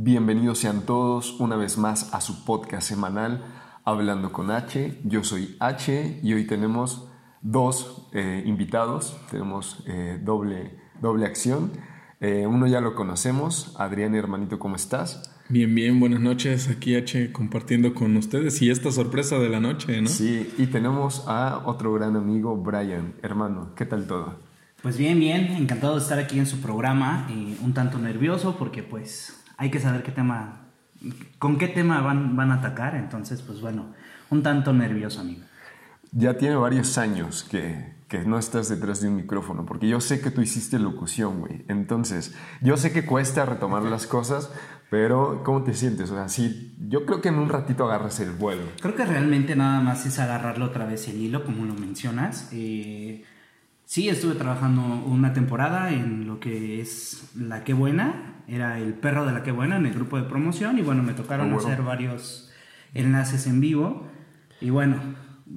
Bienvenidos sean todos una vez más a su podcast semanal Hablando con H. Yo soy H y hoy tenemos dos eh, invitados, tenemos eh, doble, doble acción. Eh, uno ya lo conocemos, Adrián hermanito, ¿cómo estás? Bien, bien, buenas noches. Aquí H compartiendo con ustedes y esta sorpresa de la noche, ¿no? Sí, y tenemos a otro gran amigo, Brian. Hermano, ¿qué tal todo? Pues bien, bien, encantado de estar aquí en su programa, y un tanto nervioso porque pues hay que saber qué tema, con qué tema van, van a atacar, entonces pues bueno, un tanto nervioso amigo. Ya tiene varios años que, que no estás detrás de un micrófono, porque yo sé que tú hiciste locución, güey. Entonces, yo sé que cuesta retomar las cosas, pero, ¿cómo te sientes? O sea, sí, yo creo que en un ratito agarras el vuelo. Creo que realmente nada más es agarrarlo otra vez el hilo, como lo mencionas. Eh, sí, estuve trabajando una temporada en lo que es La Qué Buena. Era el perro de La Qué Buena en el grupo de promoción. Y bueno, me tocaron Ah, bueno. hacer varios enlaces en vivo. Y bueno,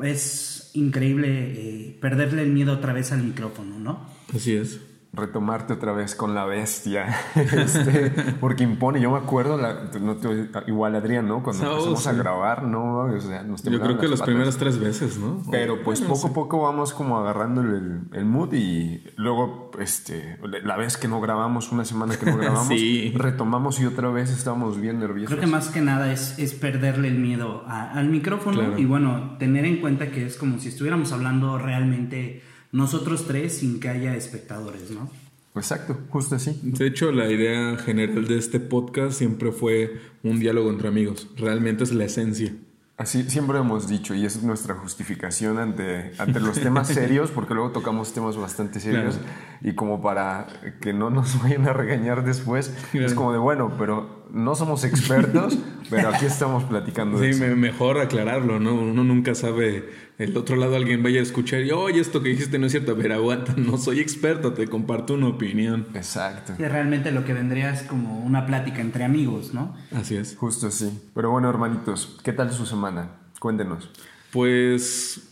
es increíble eh, perderle el miedo otra vez al micrófono, ¿no? Así es. Retomarte otra vez con la bestia, este, porque impone, yo me acuerdo, la- no te- igual Adrián, ¿no? Cuando Oh, empezamos a grabar, ¿no? O sea, nos Yo creo que las las primeras tres veces, ¿no? Pero pues Bueno, poco a sí. poco vamos como agarrando el, el mood y luego, este, la vez que no grabamos, una semana que no grabamos, Sí. retomamos y otra vez estábamos bien nerviosos. Creo que más que nada es, es perderle el miedo a- al micrófono Claro. y bueno, tener en cuenta que es como si estuviéramos hablando realmente nosotros tres sin que haya espectadores, ¿no? Exacto, justo así. De hecho, la idea general de este podcast siempre fue un diálogo entre amigos. Realmente es la esencia. Así siempre hemos dicho, y es nuestra justificación ante, ante los temas serios, porque luego tocamos temas bastante serios, y como para que no nos vayan a regañar después, es Claro. como de, bueno, pero no somos expertos, pero aquí estamos platicando de Sí, eso. me- mejor aclararlo, ¿no? Uno nunca sabe, el otro lado alguien vaya a escuchar y, oye, esto que dijiste no es cierto. A ver, aguanta, no soy experto, te comparto una opinión. Exacto, Que realmente lo que vendría es como una plática entre amigos, ¿no? Así es. justo así. Pero bueno, hermanitos, ¿qué tal su semana? Cuéntenos. Pues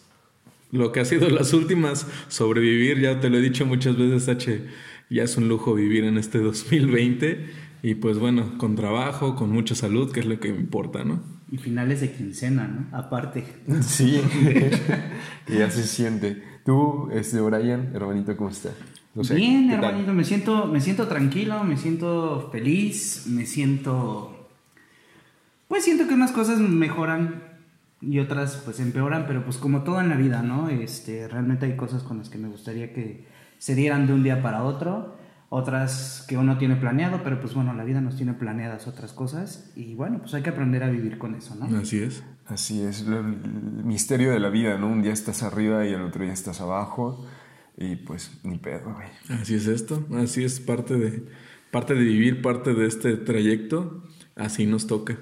lo que ha sido las últimas, sobrevivir, ya te lo he dicho muchas veces, H, ya es un lujo vivir en este 2020 y pues bueno, con trabajo, con mucha salud, que es lo que me importa, ¿no? Y finales de quincena, ¿no? Aparte. Sí, que ya se siente. Tú, este, Brian, hermanito, ¿cómo estás? No sé, Bien, hermanito, me siento, me siento tranquilo, me siento feliz, me siento... Pues siento que unas cosas mejoran y otras pues empeoran, pero pues como todo en la vida, ¿no? Este, realmente hay cosas con las que me gustaría que se dieran de un día para otro, otras que uno tiene planeado, pero pues bueno, la vida nos tiene planeadas otras cosas y bueno, pues hay que aprender a vivir con eso, ¿no? Así es. Así es, el misterio de la vida, ¿no? Un día estás arriba y el otro día estás abajo. Y pues, ni pedo, güey. Así es esto, así es parte de, parte de vivir, parte de este trayecto, así nos toca.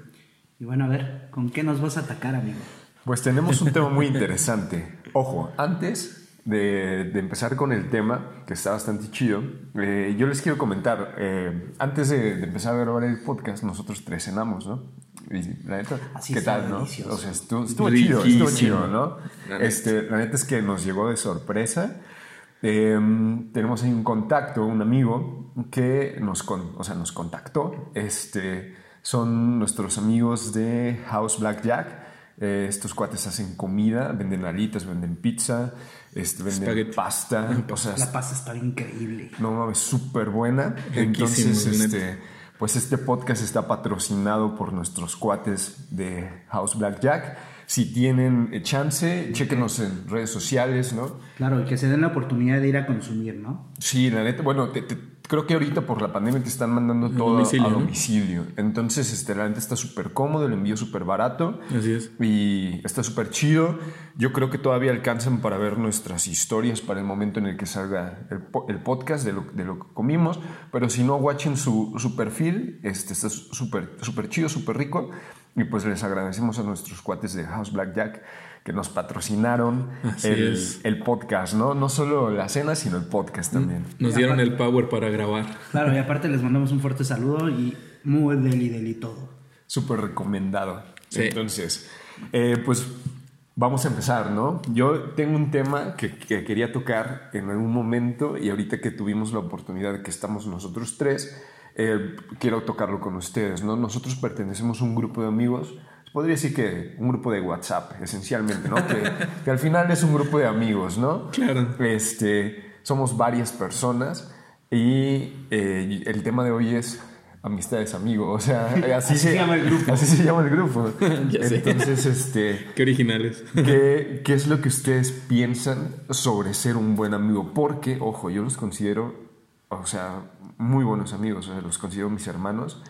Y bueno, a ver, ¿con qué nos vas a atacar, amigo? Pues tenemos un tema muy interesante. Ojo, antes de, de empezar con el tema, que está bastante chido, eh, yo les quiero comentar, eh, antes de, de empezar a grabar el podcast, nosotros tres cenamos, ¿no? Y la neta, Así ¿qué tal, no? delicioso. O sea, estuvo, estuvo chido, estuvo chido, ¿no? La neta. Este, la neta es que nos llegó de sorpresa. Eh, tenemos ahí un contacto, un amigo que nos, con- o sea, nos contactó. Este, son nuestros amigos de House Blackjack. Eh, estos cuates hacen comida, venden alitas, venden pizza, este, venden pasta. O sea, La paz está increíble. no mames, súper buena. Riquísimo, Entonces, este, pues este podcast está patrocinado por nuestros cuates de House Blackjack. Si tienen eh, chance, chéquenos en redes sociales, ¿no? Claro, y que se den la oportunidad de ir a consumir, ¿no? Sí, la neta, bueno, te- te- creo que ahorita por la pandemia te están mandando todo domicilio, a ¿no? domicilio. Entonces, este, la está súper cómodo, el envío súper barato. Así es. Y está súper chido. Yo creo que todavía alcanzan para ver nuestras historias para el momento en el que salga el, el podcast de lo, de lo que comimos. Pero si no, watchen su, su perfil. Este está súper súper chido, súper rico. Y pues les agradecemos a nuestros cuates de House Blackjack que nos patrocinaron el, podcast, ¿no? No solo la cena, sino el podcast también. Nos dieron el power para grabar. Claro, y aparte les mandamos un fuerte saludo y muy deli deli todo. Súper recomendado. Sí. Entonces, eh, pues vamos a empezar, ¿no? Yo tengo un tema que, que quería tocar en algún momento y ahorita que tuvimos la oportunidad de que estamos nosotros tres, eh, quiero tocarlo con ustedes, ¿no? Nosotros pertenecemos a un grupo de amigos, podría decir que un grupo de WhatsApp, esencialmente, ¿no? que, que al final es un grupo de amigos, ¿no? Claro. Este, somos varias personas y eh, el tema de hoy es amistades amigos, o sea, así, Así se llama el grupo. Así se llama el grupo. Ya sé. Entonces, este, Qué originales. ¿qué, qué es lo que ustedes piensan sobre ser un buen amigo? Porque, ojo, yo los considero, o sea, muy buenos amigos, o sea, los considero mis hermanos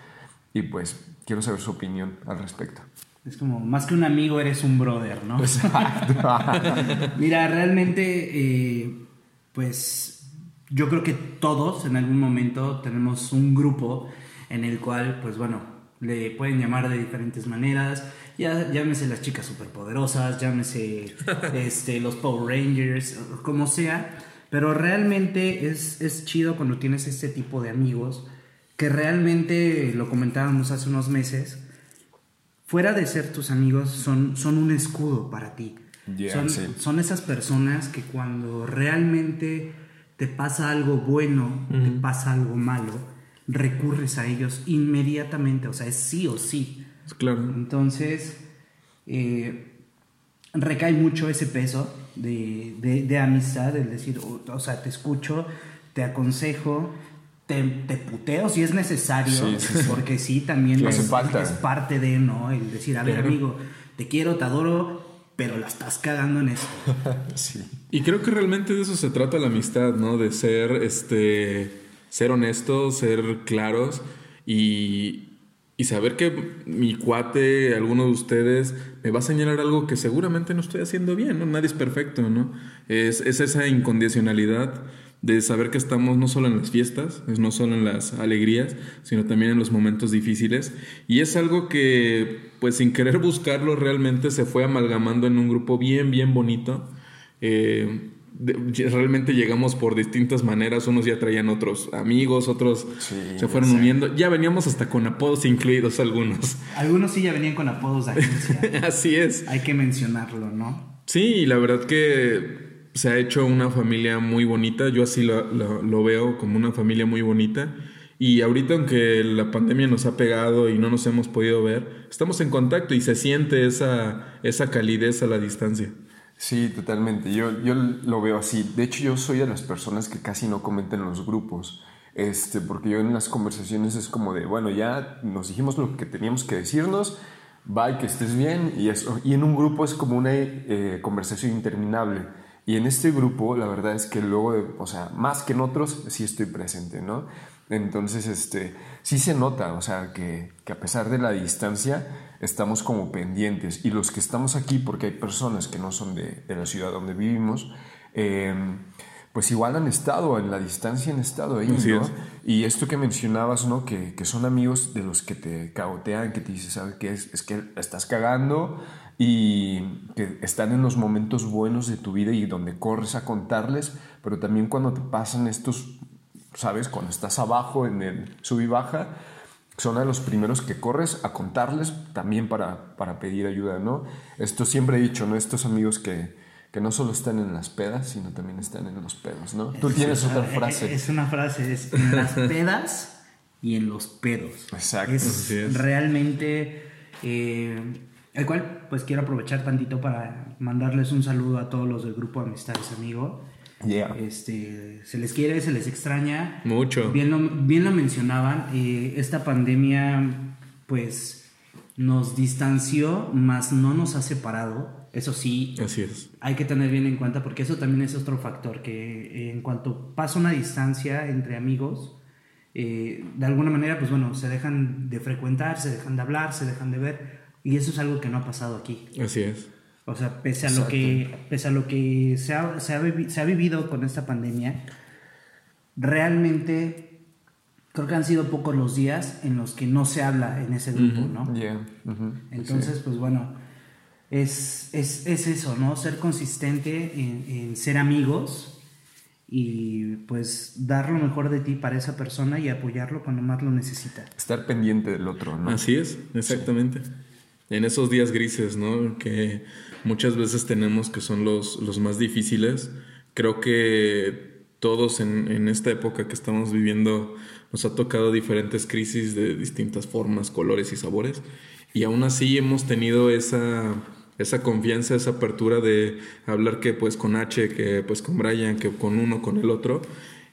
y pues quiero saber su opinión al respecto. Es como, más que un amigo, eres un brother, ¿no? Exacto. Mira, realmente, eh, pues yo creo que todos en algún momento tenemos un grupo en el cual, pues bueno, le pueden llamar de diferentes maneras. Ya, llámese las chicas superpoderosas, llámese este, los Power Rangers, como sea. Pero realmente es, es chido cuando tienes este tipo de amigos que realmente, lo comentábamos hace unos meses, fuera de ser tus amigos, son, son un escudo para ti. Yeah, son, sí. son esas personas que cuando realmente te pasa algo bueno, te pasa algo malo, recurres a ellos inmediatamente, o sea, es sí o sí. Claro. Entonces, eh, recae mucho ese peso de, de- de amistad, el decir, o, o sea, te escucho, te aconsejo, te, te puteo si es necesario, Sí, sí, sí. porque sí, también es, hace falta. es parte de, ¿no? El decir, a ver, amigo, te quiero, te adoro, pero la estás cagando en esto. Y creo que realmente de eso se trata la amistad, ¿no? De ser, este, ser honestos, ser claros y, y saber que mi cuate, alguno de ustedes, me va a señalar algo que seguramente no estoy haciendo bien, ¿no? Nadie es perfecto, ¿no? Es, es esa incondicionalidad de saber que estamos no solo en las fiestas, es no solo en las alegrías, sino también en los momentos difíciles. Y es algo que, pues sin querer buscarlo, realmente se fue amalgamando en un grupo bien, bien bonito. Eh, de- realmente llegamos por distintas maneras, unos ya traían otros amigos, otros Sí, se fueron sí. uniendo, ya veníamos hasta con apodos incluidos algunos. Algunos sí ya venían con apodos de agencia. Así es. Hay que mencionarlo, ¿no? Sí, y la verdad que se ha hecho una familia muy bonita, yo así lo, lo- veo como una familia muy bonita. Y ahorita, aunque la pandemia nos ha pegado y no nos hemos podido ver, estamos en contacto y se siente esa, esa calidez a la distancia. Sí, totalmente. Yo, yo lo veo así. De hecho, yo soy de las personas que casi no comentan en los grupos. Este, porque yo en las conversaciones es como de, bueno, ya nos dijimos lo que teníamos que decirnos, bye, que estés bien, y eso. Y en un grupo es como una eh, conversación interminable. Y en este grupo, la verdad es que luego, de- o sea, más que en otros, sí estoy presente, ¿no? Entonces, este, sí se nota, o sea, que, que a pesar de la distancia, estamos como pendientes. Y los que estamos aquí, porque hay personas que no son de, de la ciudad donde vivimos, eh, pues igual han estado en la distancia, han estado ahí, ¿no? es. Y esto que mencionabas, ¿no? Que, que son amigos de los que te cagotean, que te dicen, ¿sabes qué? Es, es que estás cagando y que están en los momentos buenos de tu vida y donde corres a contarles, pero también cuando te pasan estos, ¿sabes? Cuando estás abajo en el sub y baja, son a los primeros que corres a contarles también para, para pedir ayuda, ¿no? Esto siempre he dicho, ¿no? Estos amigos que, que no solo están en las pedas, sino también están en los pedos, ¿no? Tú tienes otra frase. Es una frase, es en las pedas y en los pedos. Exacto. Es, es. realmente eh, el cual pues quiero aprovechar tantito para mandarles un saludo a todos los del grupo Amistades Amigo. Yeah. Este, se les quiere, se les extraña. Mucho. Bien lo, bien lo mencionaban, eh, esta pandemia pues nos distanció, más no nos ha separado. Eso sí, Así es. hay que tener bien en cuenta porque eso también es otro factor que eh, en cuanto pasa una distancia entre amigos, eh, de alguna manera, pues bueno, se dejan de frecuentar, se dejan de hablar, se dejan de ver y eso es algo que no ha pasado aquí. Así es. O sea, pese a lo que, pese a lo que se ha, se ha vivi- se ha vivido con esta pandemia, realmente creo que han sido pocos los días en los que no se habla en ese grupo, ¿no? Yeah. ujú. Entonces, pues bueno, es, es, es eso, ¿no? Ser consistente en, en ser amigos y pues dar lo mejor de ti para esa persona y apoyarlo cuando más lo necesita. Estar pendiente del otro, ¿no? Así es, exactamente. En esos días grises, ¿no? Que muchas veces tenemos que son los, los más difíciles, creo que todos en, en, esta época que estamos viviendo nos ha tocado diferentes crisis de distintas formas, colores y sabores. Y aún así hemos tenido esa, esa confianza, esa apertura de hablar que pues con H, que pues con Brian, que con uno, con el otro.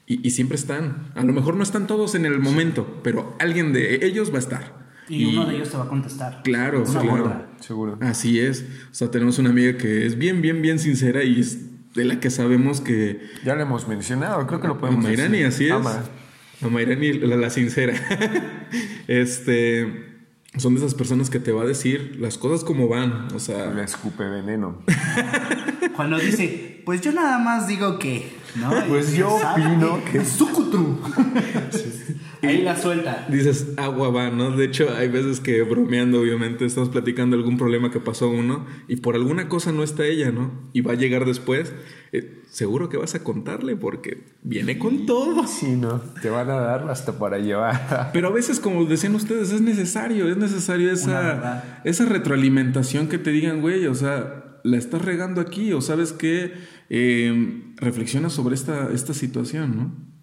Y, y siempre están. A lo mejor no están todos en el momento, pero alguien de ellos va a estar. Y, uno de ellos te va a contestar. Claro, Una claro. gorda. Seguro. Así es. O sea, tenemos una amiga que es bien, bien, bien sincera y es de la que sabemos que... Ya lo hemos mencionado, creo que lo podemos Mayrani, decir. así es. Ama. A Mayrani, la, la sincera. este... Son de esas personas que te va a decir las cosas como van. O sea... Le escupe veneno. Cuando dice, pues yo nada más digo que, ¿no? Pues yo opino que- Es sucutru. Ahí la suelta. Dices, agua va, ¿no? De hecho, hay veces que bromeando, obviamente, estamos platicando algún problema que pasó uno y por alguna cosa no está ella, ¿no? Y va a llegar después. eh, seguro que vas a contarle porque viene con todo. Sí, no. Te van a dar hasta para llevar. Pero a veces, como decían ustedes, es necesario, es necesario esa, esa retroalimentación que te digan, güey, o sea, la estás regando aquí, o sabes que reflexiona sobre esta, esta situación, ¿no?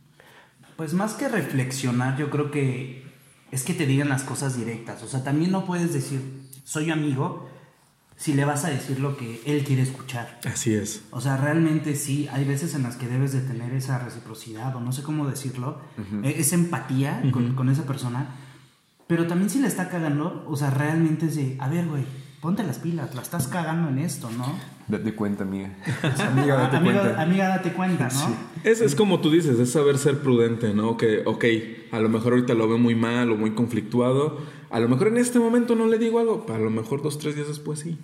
Pues más que reflexionar, yo creo que es que te digan las cosas directas. O sea, también no puedes decir, soy amigo, si le vas a decir lo que él quiere escuchar. Así es. O sea, realmente sí, hay veces en las que debes de tener esa reciprocidad, o no sé cómo decirlo, e- esa empatía con, con esa persona. Pero también si le está cagando, o sea, realmente es de, a ver, güey, ponte las pilas, la estás cagando en esto, ¿no? Date cuenta, amiga. Amiga, date amiga, cuenta. amiga, date cuenta, ¿no? Es, es como tú dices, es saber ser prudente, ¿no? Que, ok, a lo mejor ahorita lo veo muy mal o muy conflictuado. A lo mejor en este momento no le digo algo, a lo mejor dos, tres días después sí.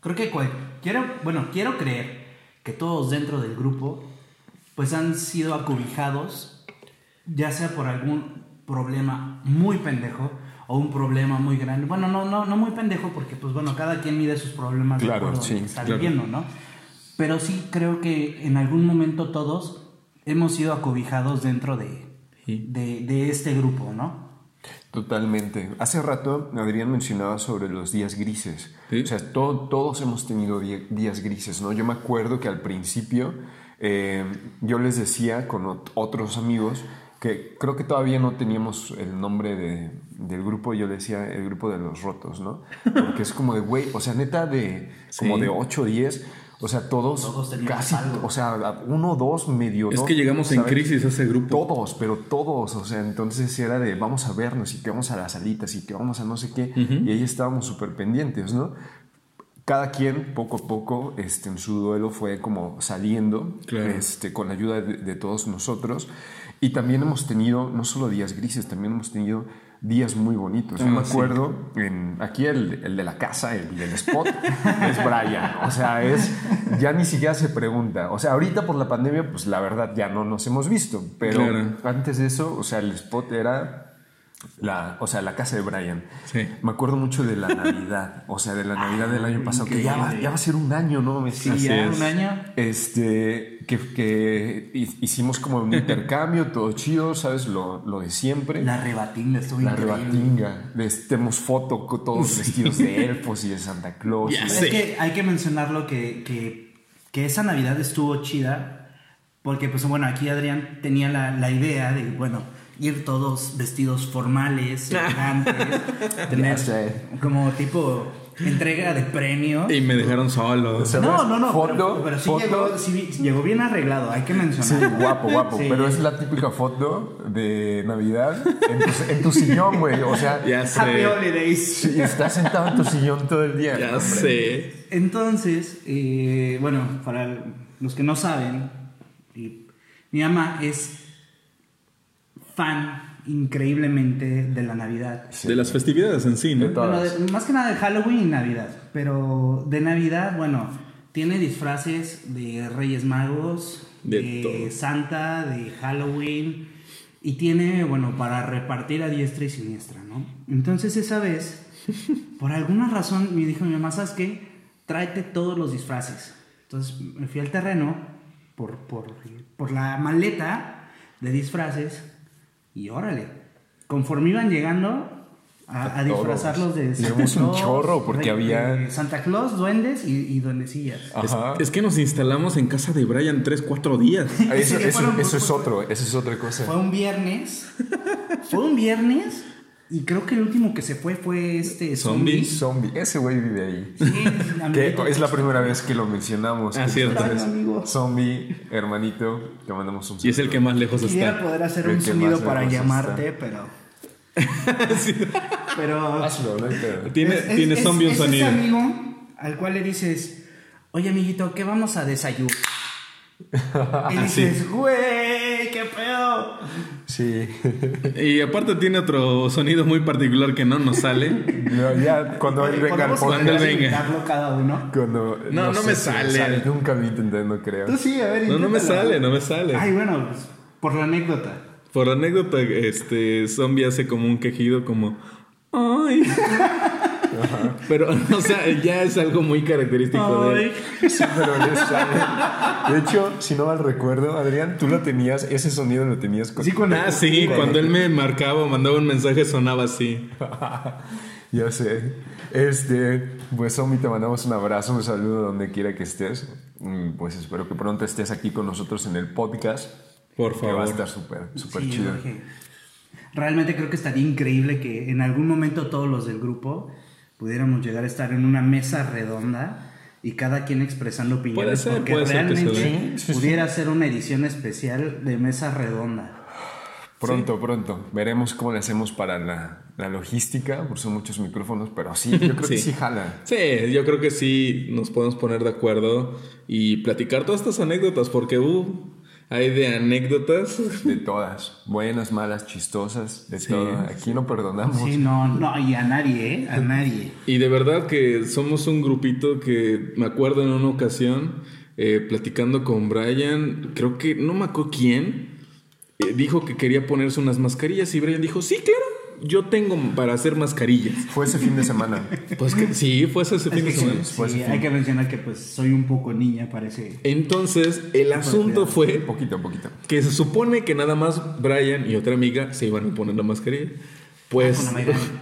Creo que cual- quiero, bueno, quiero creer que todos dentro del grupo pues han sido acobijados, ya sea por algún problema muy pendejo o un problema muy grande. Bueno, no, no, no muy pendejo porque pues bueno, cada quien mide sus problemas de Claro, acuerdo a lo sí, que está claro. viviendo, ¿no? Pero sí creo que en algún momento todos hemos sido acobijados dentro de, Sí. de, de este grupo, ¿no? Totalmente. Hace rato Adrián mencionaba sobre los días grises. Sí. O sea, to- todos hemos tenido días grises, ¿no? Yo me acuerdo que al principio eh, yo les decía con ot- otros amigos que creo que todavía no teníamos el nombre de- del grupo, yo le decía el grupo de los rotos, ¿no? Porque es como de, güey, o sea, neta de como Sí. de 8 o 10, o sea, todos, Todos casi, algo. o sea, uno, dos, medio. Es dos, que llegamos en ¿sabes? crisis a ese grupo. Todos, pero todos, o sea, entonces era de vamos a vernos y que vamos a las salitas y que vamos a no sé qué, y ahí estábamos súper pendientes, ¿no? Cada quien poco a poco este, en su duelo fue como saliendo Claro. este, con la ayuda de, de todos nosotros y también hemos tenido no solo días grises, también hemos tenido días muy bonitos. Yo Ah, me sí. acuerdo, en, aquí el, el de la casa, el del spot, es Brian. O sea, es, ya ni siquiera se pregunta. O sea, ahorita por la pandemia, pues la verdad ya no nos hemos visto. Pero Claro. antes de eso, o sea, el spot era la, o sea, la casa de Brian. Sí. Me acuerdo mucho de la Navidad, o sea, de la Navidad del año pasado, que ya va, ya va a ser un año, ¿no? Me Sí, Así ya es. un año. este, que, que hi- hicimos como un intercambio, todo chido, ¿sabes? Lo, lo de siempre. La rebatinga estuvo La increíble. rebatinga. Les- Tenemos foto con todos vestidos de elfos y de Santa Claus. Y-. Es que hay que mencionarlo que, que, que esa Navidad estuvo chida. Porque, pues bueno, aquí Adrián tenía la, la idea de, bueno, ir todos vestidos formales, elegantes, tener como tipo entrega de premio. Y me dejaron solo. No, no, no, Foto, pero, pero sí, foto. llegó, sí llegó bien arreglado, hay que Sí, mencionarlo. guapo, guapo. Sí. Pero es la típica foto de Navidad en tu, en tu sillón, güey. O sea, Ya Happy sé. Holidays. sí, estás sentado en tu sillón todo el día. Ya hombre. sé. Entonces, eh, bueno, para los que no saben, mi mamá es fan increíblemente de la Navidad. De las festividades en sí, ¿no? De todo. Bueno, de- más que nada de Halloween y Navidad, pero de Navidad, bueno, tiene disfraces de Reyes Magos, De. Santa, de Halloween, y tiene, bueno, para repartir a diestra y siniestra, ¿no? Entonces esa vez, por alguna razón, me dijo mi mamá, ¿sabes qué? Tráete todos los disfraces. Entonces me fui al terreno por, por, por la maleta de disfraces y órale. Conforme iban llegando, a, a disfrazarlos de Santa Tenemos un Claus, chorro, porque de- había- de Santa Claus, duendes y, y duendecillas. Es, Ajá. es que nos instalamos en casa de Brian 3, 4 días. Eso, Sí, eso- fueron- eso es otro, eso es otra cosa. Fue un viernes. Fue un viernes. Y creo que el último que se fue fue este Zombie. zombie. Zombie, ese güey vive ahí. Sí, Que es la primera vez que lo mencionamos. Ah, cierto. Amigo. Zombie, hermanito, te mandamos un Y es el que más lejos Quisiera está. poder hacer El un sonido para llamarte, pero. Pero. Hazlo, no. Tiene, es- tiene es- zombie un es sonido. Ese amigo al cual le dices, oye, amiguito, ¿qué vamos a desayunar? Y dices, güey, qué pedo. Sí. Y aparte tiene otro sonido muy particular que no nos sale. No, ya cuando él venga al Cuando él venga. cada uno. Cuando, No, no me si sale. Nunca lo intenté, no creo. Tú sí, a ver. No, no me sale, no me sale. Ay, bueno, pues, por la anécdota. Por anécdota, este zombie hace como un quejido como ay. Pero, o sea, ya es algo muy característico de él. Sí, pero le sale. De hecho, si no mal recuerdo, Adrián, tú lo tenías, ese sonido lo tenías con... Sí, con Ah, sí, cuando él me marcaba o mandaba un mensaje sonaba así. Ya sé. Este, pues Zombie, te mandamos un abrazo, un saludo donde quiera que estés. Mm, Pues espero que pronto estés aquí con nosotros en el podcast. Por Que va a favor. estar súper, súper Sí, chido. Jorge. Realmente creo que estaría increíble que en algún momento todos los del grupo pudiéramos llegar a estar en una mesa redonda y cada quien expresando opiniones Puede ser, porque puede ser que se realmente pudiera ser una edición especial de mesa redonda. Pronto, pronto. Veremos cómo le hacemos para la, la logística, porque son muchos micrófonos, pero sí, yo creo que Sí. sí jala. Sí, yo creo que sí nos podemos poner de acuerdo y platicar todas estas anécdotas, porque uh, hay de anécdotas. De todas. Buenas, malas, chistosas, de todo. Aquí no perdonamos. Sí, no, no, y a nadie, ¿eh? A nadie. Y de verdad que somos un grupito que me acuerdo en una ocasión, eh, platicando con Brian, creo que no me acuerdo quién, eh, dijo que quería ponerse unas mascarillas y Brian dijo, sí, claro, yo tengo para hacer mascarillas. Fue ese fin de semana. Pues que sí, fue ese fin de semana. fue Sí, hay que mencionar que pues soy un poco niña, parece. Entonces, el asunto fue poquito, poquito. que se supone que nada más Brian y otra amiga se iban a poner la mascarilla. Pues,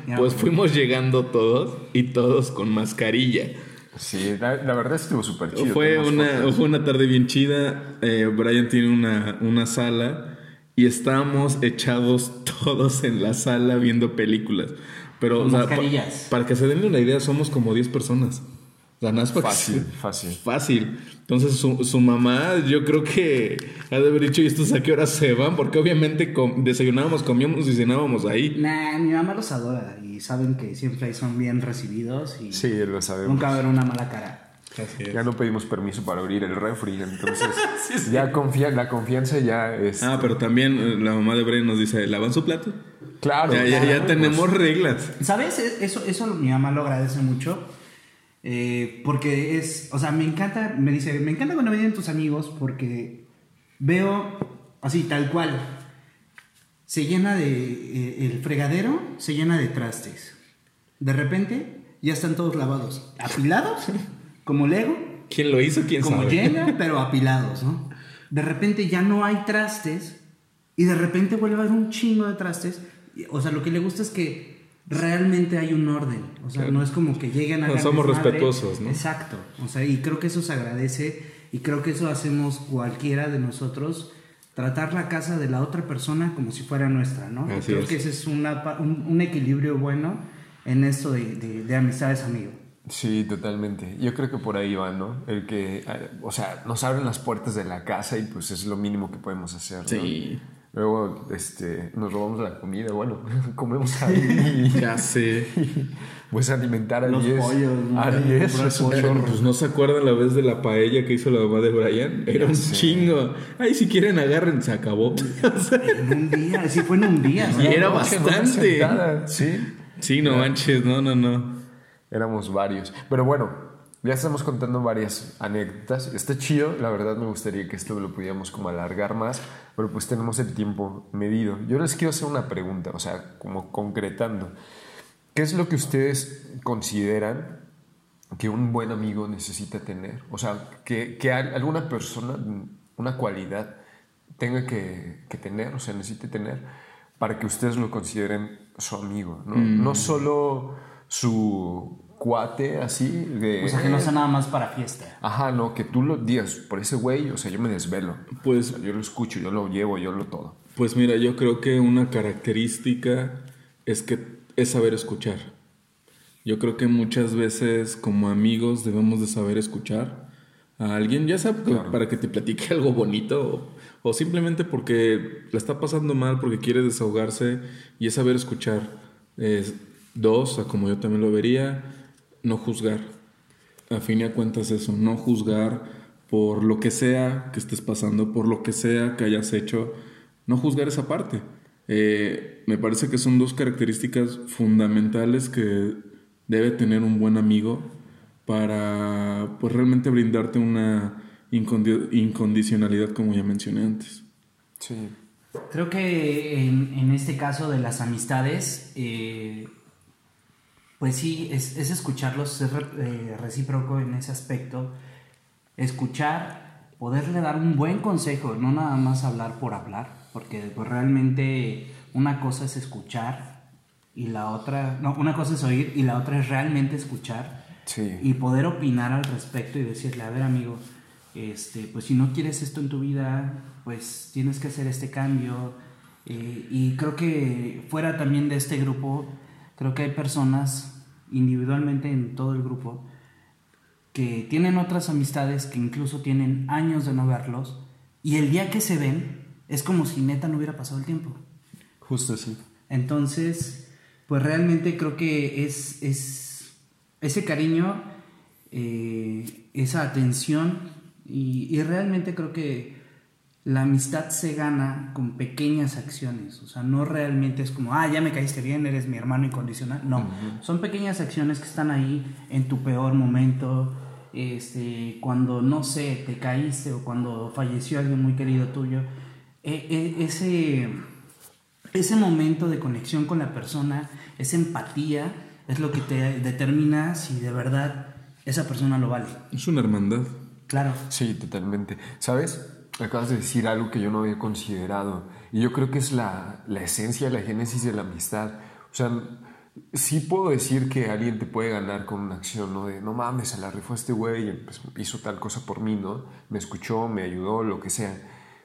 Ah, pues fuimos llegando todos y todos con mascarilla. Sí, la, la verdad estuvo súper chido. Fue una, fue una tarde bien chida. Eh, Brian tiene una, una sala y estábamos echados todos en la sala viendo películas. Pero, Con o sea, pa- mascarillas. para que se den una idea, somos como 10 personas. Que Fácil, fácil. Fácil. Entonces su, su mamá, yo creo que ha de haber dicho, ¿y estos a qué hora se van? Porque obviamente com- desayunábamos, comíamos y cenábamos ahí. Nah, mi mamá los adora y saben que siempre ahí son bien recibidos y Sí, lo sabemos. nunca va a haber una mala cara. Ya no pedimos permiso para abrir el refri, entonces ya confía, la confianza ya es... Ah, pero también eh, la mamá de Brian nos dice, ¿lavan su plato? claro. ya, ya, ya claro, tenemos pues, reglas. ¿Sabes? E- Eso, eso mi mamá lo agradece mucho. eh, porque es, o sea, me encanta, me dice, me encanta cuando vienen tus amigos porque veo así, tal cual. Se llena de, eh, el fregadero se llena de trastes. De repente ya están todos lavados. Apilados, como Lego, ¿Quién lo hizo? ¿Quién como sabe? Jenga, pero apilados, ¿no? De repente ya no hay trastes y de repente vuelve a haber un chingo de trastes. O sea, lo que le gusta es que realmente hay un orden. O sea, no es como que lleguen a... No, hagan somos desmadre. respetuosos, ¿no? Exacto. O sea, y creo que eso se agradece y creo que eso hacemos cualquiera de nosotros. Tratar la casa de la otra persona como si fuera nuestra, ¿no? Así creo es. que ese es una un, un equilibrio bueno en esto de, de- de amistades, amigo. Sí, totalmente. Yo creo que por ahí va, ¿no? El que, eh, o sea, nos abren las puertas de la casa y pues es lo mínimo que podemos hacer, ¿no? Sí. Luego, este, nos robamos la comida, bueno, comemos ahí y Ya sé. pues alimentar a Los 10. pollos, ¿no? A 10 Comprar es un pollo. chorro. Pues no se acuerdan la vez de la paella que hizo la mamá de Brian. Era un chingo. Ay, si quieren agarren, se acabó. En un día, sí fue en un día, ¿no? Y era bastante. Sí. sí, no manches, no, no, no. Éramos varios. Pero bueno, ya estamos contando varias anécdotas. Está chido, la verdad me gustaría que esto lo pudiéramos como alargar más, pero pues tenemos el tiempo medido. Yo les quiero hacer una pregunta, o sea, como concretando. ¿Qué es lo que ustedes consideran que un buen amigo necesita tener? O sea, que, que al- alguna persona, una cualidad, tenga que, que tener, o sea, necesite tener, para que ustedes lo consideren su amigo, ¿no? No solo su cuate así de... O sea, que no sea nada más para fiesta. Ajá, no, que tú lo digas por ese güey, o sea, yo me desvelo. Pues- O sea, yo lo escucho, yo lo llevo, yo lo todo. Pues mira, yo creo que una característica es que es saber escuchar. Yo creo que muchas veces como amigos debemos de saber escuchar a alguien, ya sea para que te platique algo bonito o, o simplemente porque la está pasando mal, porque quiere desahogarse y es saber escuchar. Es, dos, a como yo también lo vería, no juzgar. A fin y a cuentas eso, no juzgar por lo que sea que estés pasando, por lo que sea que hayas hecho, no juzgar esa parte. Eh, me parece que son dos características fundamentales que debe tener un buen amigo para pues realmente brindarte una incondi- incondicionalidad como ya mencioné antes. Sí. Creo que en, en este caso de las amistades, eh, pues sí, es, es escucharlos, ser re- eh, recíproco en ese aspecto. Escuchar, poderle dar un buen consejo, no nada más hablar por hablar, porque pues realmente una cosa es escuchar y la otra, no, una cosa es oír y la otra es realmente escuchar Sí. y poder opinar al respecto y decirle, a ver amigo, este, pues si no quieres esto en tu vida, pues tienes que hacer este cambio. Eh, y creo que fuera también de este grupo, creo que hay personas individualmente en todo el grupo que tienen otras amistades que incluso tienen años de no verlos y el día que se ven es como si neta no hubiera pasado el tiempo. Justo así. Entonces, pues realmente creo que es, es ese cariño, eh, esa atención y, y realmente creo que la amistad se gana con pequeñas acciones. O sea, no realmente es como, ah, ya me caíste bien, eres mi hermano incondicional. No, son pequeñas acciones que están ahí en tu peor momento. Este, cuando no sé, te caíste o cuando falleció alguien muy querido tuyo. E- e- ese, ese momento de conexión con la persona, esa empatía, es lo que te determina si de verdad esa persona lo vale. Es una hermandad. Claro. Sí, totalmente. ¿Sabes? Acabas de decir algo que yo no había considerado. Y yo creo que es la, la esencia, la génesis de la amistad. O sea, sí puedo decir que alguien te puede ganar con una acción, ¿no? De, no mames, se la rifó este güey pues, hizo tal cosa por mí, ¿no? Me escuchó, me ayudó, lo que sea.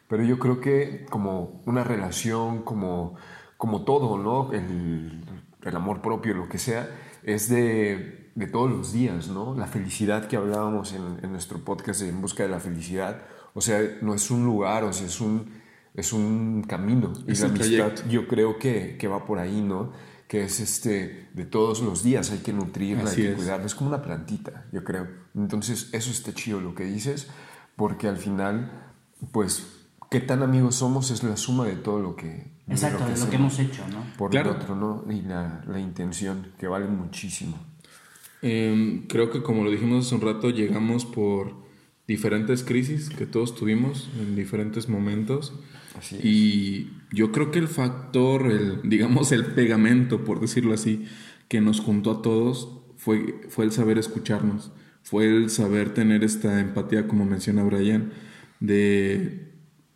Pero yo creo que como una relación, como, como todo, ¿no? El, el amor propio, lo que sea, es de, de todos los días, ¿no? La felicidad que hablábamos en, en nuestro podcast de En Busca de la Felicidad. O sea, no es un lugar, o sea, es un, es un camino. Y Es la un amistad trayecto. yo creo que, que va por ahí, ¿no? Que es este de todos los días, hay que nutrirla, Así hay que es. cuidarla. Es como una plantita, yo creo. Entonces, eso está chido lo que dices, porque al final, pues, qué tan amigos somos es la suma de todo lo que. Exacto, de lo que hemos hecho, ¿no? Por Claro. el otro, ¿no? Y la, la intención, que vale muchísimo. Eh, creo que como lo dijimos hace un rato, llegamos por diferentes crisis que todos tuvimos en diferentes momentos. Así es. Y yo creo que el factor, el, digamos el pegamento, por decirlo así, que nos juntó a todos fue, fue el saber escucharnos, fue el saber tener esta empatía, como menciona Brian, de,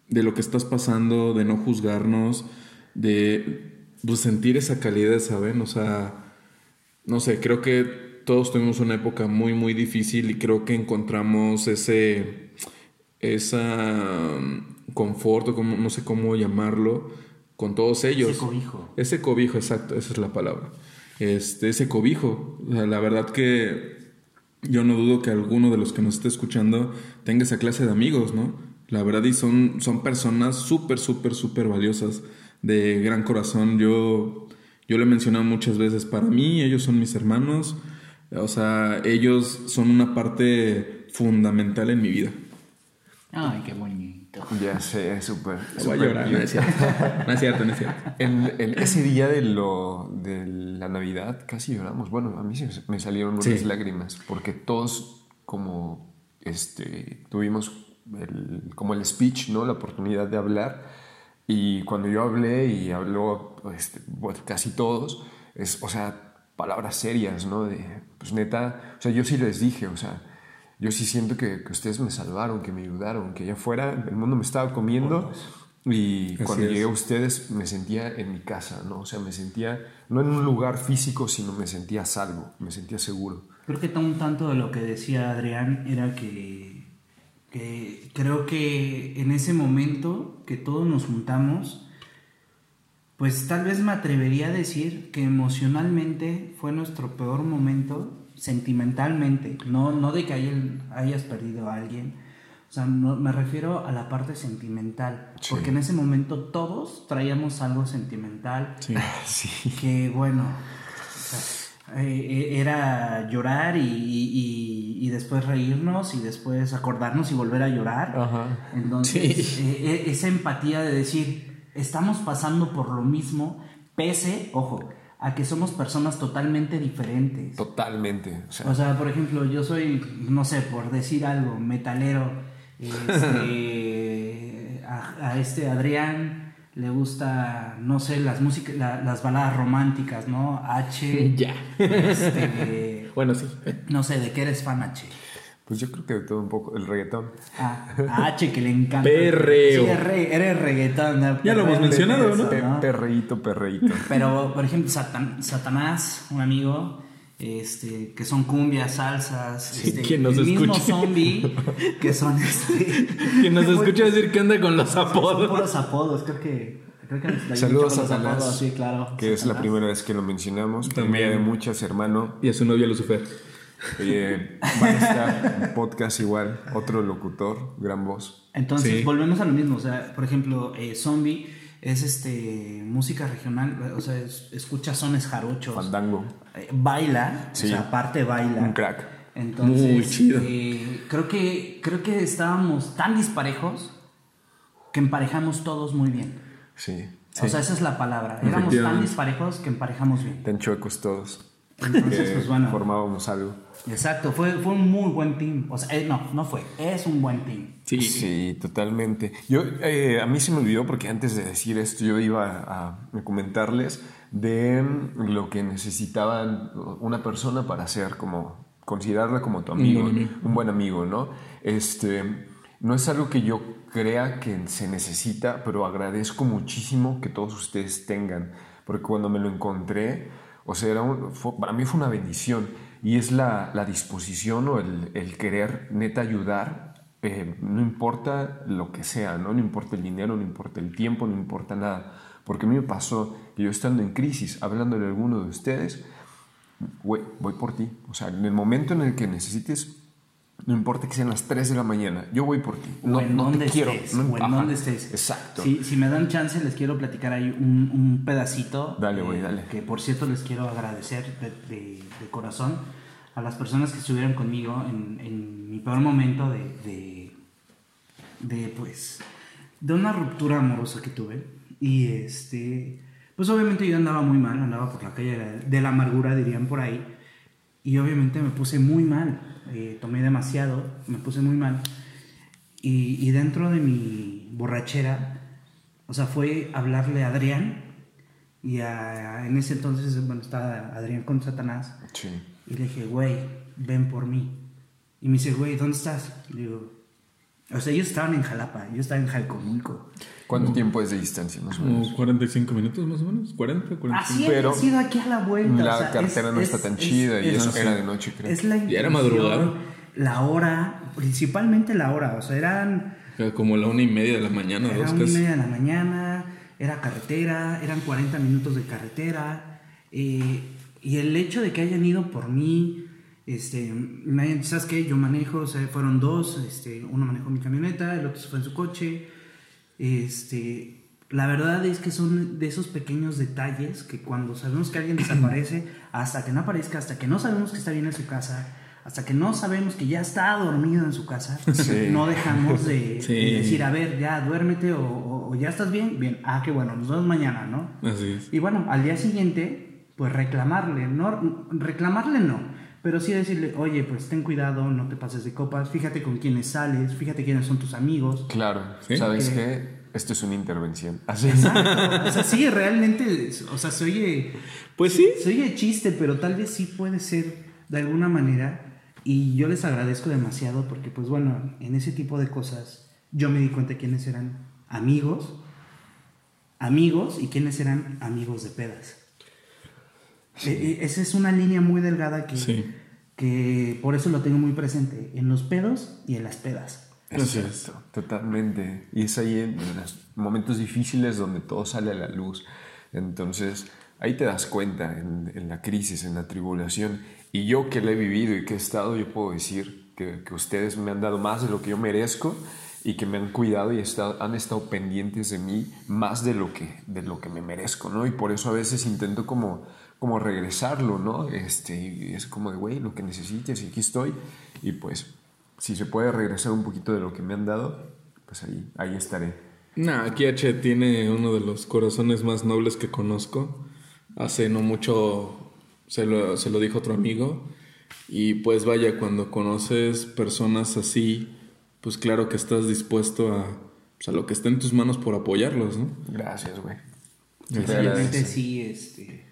de lo que estás pasando, de no juzgarnos, de pues, sentir esa calidez, ¿saben? O sea, no sé, creo que todos tuvimos una época muy, muy difícil y creo que encontramos ese, esa mm, confort, o como, no sé cómo llamarlo, con todos ellos. Ese cobijo. Ese cobijo, exacto, esa es la palabra. Este, ese cobijo. O sea, la verdad que yo no dudo que alguno de los que nos esté escuchando tenga esa clase de amigos, ¿no? La verdad, y son, son personas súper, súper, súper valiosas, de gran corazón. Yo, yo lo he mencionado muchas veces, para mí ellos son mis hermanos, o sea, ellos son una parte fundamental en mi vida. Ay, qué bonito. Ya sé, súper. Voy a súper llorar, no es cierto, no es cierto, no es cierto. En, en ese día de, lo, de la Navidad casi lloramos. Bueno, a mí se me salieron unas Sí. lágrimas porque todos como este, tuvimos el, como el speech, ¿no? La oportunidad de hablar. Y cuando yo hablé y habló este, casi todos, es, o sea, palabras serias, ¿no? De, pues neta, o sea, yo sí les dije, o sea, yo sí siento que, que ustedes me salvaron, que me ayudaron, que allá afuera el mundo me estaba comiendo Y Así cuando es. llegué a ustedes me sentía en mi casa, ¿no? O sea, me sentía no en un lugar físico, sino me sentía salvo, me sentía seguro. Creo que un tanto de lo que decía Adrián era que, que creo que en ese momento que todos nos juntamos, pues tal vez me atrevería a decir que emocionalmente fue nuestro peor momento, sentimentalmente, no, no de que hayas perdido a alguien, o sea, no- me refiero a la parte sentimental, Sí. porque en ese momento todos traíamos algo sentimental, Sí. Sí. que bueno, o sea, eh, era llorar y, y- y después reírnos y después acordarnos y volver a llorar. Ajá. Entonces, eh, eh, esa empatía de decir, estamos pasando por lo mismo, pese, ojo, a que somos personas totalmente diferentes. Totalmente. O sea, O sea, por ejemplo, yo soy, no sé, por decir algo, metalero. Este, a, a este Adrián le gusta, no sé, las músicas, la- las baladas románticas, ¿no? H. Ya. Este, Bueno, sí. no sé, ¿de qué eres fan H? Pues yo creo que de todo un poco el reggaetón. Ah, a H que le encanta. Perreo. Sí, eres, eres reggaetón. ¿no? Ya lo hemos mencionado, ¿no? Pe- perreíto, perreíto. Pero, por ejemplo, Satan- Satanás, un amigo, este, que son cumbias, salsas, este, quien nos el mismo escuche. zombie, que son este. Quien nos escucha decir que anda con los Son apodos. puros apodos, creo que. Creo que Saludos a Satanás, sí, claro. que es la primera vez que lo mencionamos. También. De muchas, hermano. Y a su novia Lucifer. Eh, van a estar podcast igual, otro locutor, gran voz. Entonces, Sí. volvemos a lo mismo. O sea, por ejemplo, eh, Zombie es este música regional, o sea, es- escucha sones jarochos. Fandango, eh, baila, Sí. o sea, aparte baila. un crack. Entonces, Muy chido. eh, creo que creo que estábamos tan disparejos que emparejamos todos muy bien. Sí, O sea, esa es la palabra. Éramos tan disparejos que emparejamos bien. tan chuecos todos. Entonces, pues bueno. formábamos algo. Exacto, fue, fue un muy buen team. O sea, eh, no, no fue, es un buen team. Sí. Sí, totalmente. Yo, eh, a mí se me olvidó porque antes de decir esto yo iba a, a comentarles de lo que necesitaban una persona para ser como, considerarla como tu amigo. un buen amigo, ¿no? Este, no es algo que yo crea que se necesita, pero agradezco muchísimo que todos ustedes tengan, porque cuando me lo encontré, o sea, para mí fue una bendición y es la, disposición o el, el querer neta ayudar, eh, no importa lo que sea, ¿no? no importa el dinero, no importa el tiempo, no importa nada, porque a mí me pasó que yo estando en crisis, hablándole a alguno de ustedes, güey, voy por ti. O sea, en el momento en el que necesites, no importa que sean las 3 de la mañana, yo voy por ti. No, o en no te quiero. estés, no- o en ajá, donde estés. Exacto. Si, si me dan chance, les quiero platicar ahí un, un pedacito. Dale, güey, eh, dale. Que por cierto les quiero agradecer de, de- de corazón a las personas que estuvieron conmigo en, en mi peor momento de, de, de, pues, de una ruptura amorosa que tuve. Y este, pues obviamente yo andaba muy mal, andaba por la calle de la, de la amargura, dirían por ahí. Y obviamente me puse muy mal, eh, tomé demasiado, me puse muy mal. Y, y dentro de mi borrachera, o sea, fue hablarle a Adrián. Y a- en ese entonces, bueno, estaba Adrián con Satanás. Sí. Y le dije, güey, ven por mí. Y me dice, güey, ¿dónde estás? Le digo, o sea, ellos estaban en Jalapa, yo estaba en Jalcomulco. ¿Cuánto tiempo es de distancia, más o menos? Como 45 minutos más o menos. 40, 45. Así Pero ha sido aquí a la vuelta. la o sea, cartera no está tan chida y eso era de noche, creo. Es la Y era madrugada. La hora, principalmente la hora, o sea, eran Era Como la una y media de la mañana, Era dos una y media de la mañana, era carretera, eran 40 minutos de carretera. eh, y el hecho de que hayan ido por mí, este, me hayan- ¿sabes qué? Yo manejo, o sea, fueron dos, este, uno manejó mi camioneta, el otro se fue en su coche. Este, la verdad es que son de esos pequeños detalles que cuando sabemos que alguien desaparece, hasta que no aparezca, hasta que no sabemos que está bien en su casa, hasta que no sabemos que ya está dormido en su casa, Sí. no dejamos de, Sí. de decir, a ver, ya duérmete o, o- o ya estás bien. Bien, ah, qué bueno, nos vemos mañana, ¿no? Así es. Y bueno, al día siguiente, pues reclamarle, no, reclamarle no, pero sí decirle, oye, pues ten cuidado, no te pases de copas, fíjate con quiénes sales, fíjate quiénes son tus amigos. Claro. Sí. ¿Sabes Ok. qué? Esto es una intervención. Así Exacto. O sea, sí, realmente, o sea, se oye, Pues sí. se oye chiste, pero tal vez sí puede ser de alguna manera. Y yo les agradezco demasiado porque, pues bueno, en ese tipo de cosas yo me di cuenta quiénes eran amigos amigos y quiénes eran amigos de pedas. E- e- esa es una línea muy delgada que, Sí. que por eso lo tengo muy presente, en los pedos y en las pedas. Así es. Exacto, totalmente. Y es ahí en, en los momentos difíciles donde todo sale a la luz. Entonces, ahí te das cuenta en, en la crisis, en la tribulación. Y yo que la he vivido y que he estado, yo puedo decir que, que ustedes me han dado más de lo que yo merezco y que me han cuidado y estado- han estado pendientes de mí más de lo que, de lo que me merezco, ¿no? Y por eso a veces intento como, como regresarlo, ¿no? Este, y es como de, güey, lo que necesites y aquí estoy. Y pues, si se puede regresar un poquito de lo que me han dado, pues ahí, ahí estaré. Nah, aquí H tiene uno de los corazones más nobles que conozco. Hace no mucho se lo, se lo dijo otro amigo. Y pues vaya, cuando conoces personas así, pues claro que estás dispuesto a, pues, a lo que esté en tus manos por apoyarlos, ¿no? Gracias, güey. Realmente agradece. sí, este,